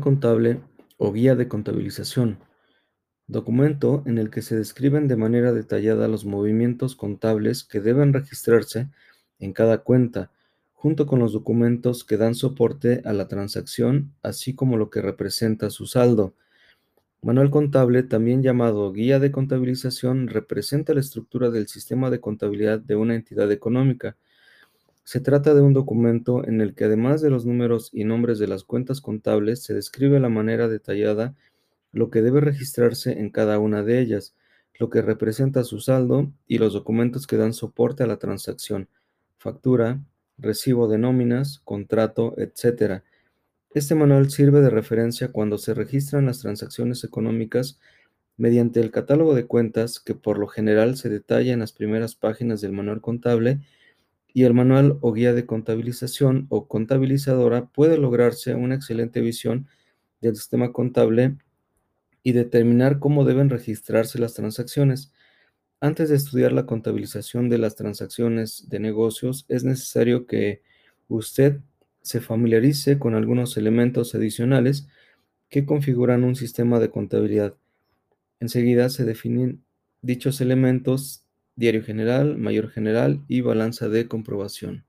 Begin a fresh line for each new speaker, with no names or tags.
contable o guía de contabilización, documento en el que se describen de manera detallada los movimientos contables que deben registrarse en cada cuenta, junto con los documentos que dan soporte a la transacción, así como lo que representa su saldo. Manual contable, también llamado guía de contabilización, representa la estructura del sistema de contabilidad de una entidad económica. Se trata de un documento en el que además de los números y nombres de las cuentas contables, se describe la manera detallada lo que debe registrarse en cada una de ellas, lo que representa su saldo y los documentos que dan soporte a la transacción, factura, recibo de nóminas, contrato, etc. Este manual sirve de referencia cuando se registran las transacciones económicas mediante el catálogo de cuentas que por lo general se detalla en las primeras páginas del manual contable y el manual o guía de contabilización o contabilizadora puede lograrse una excelente visión del sistema contable y determinar cómo deben registrarse las transacciones. Antes de estudiar la contabilización de las transacciones de negocios, es necesario que usted se familiarice con algunos elementos adicionales que configuran un sistema de contabilidad. Enseguida se definen dichos elementos, diario general, mayor general y balanza de comprobación.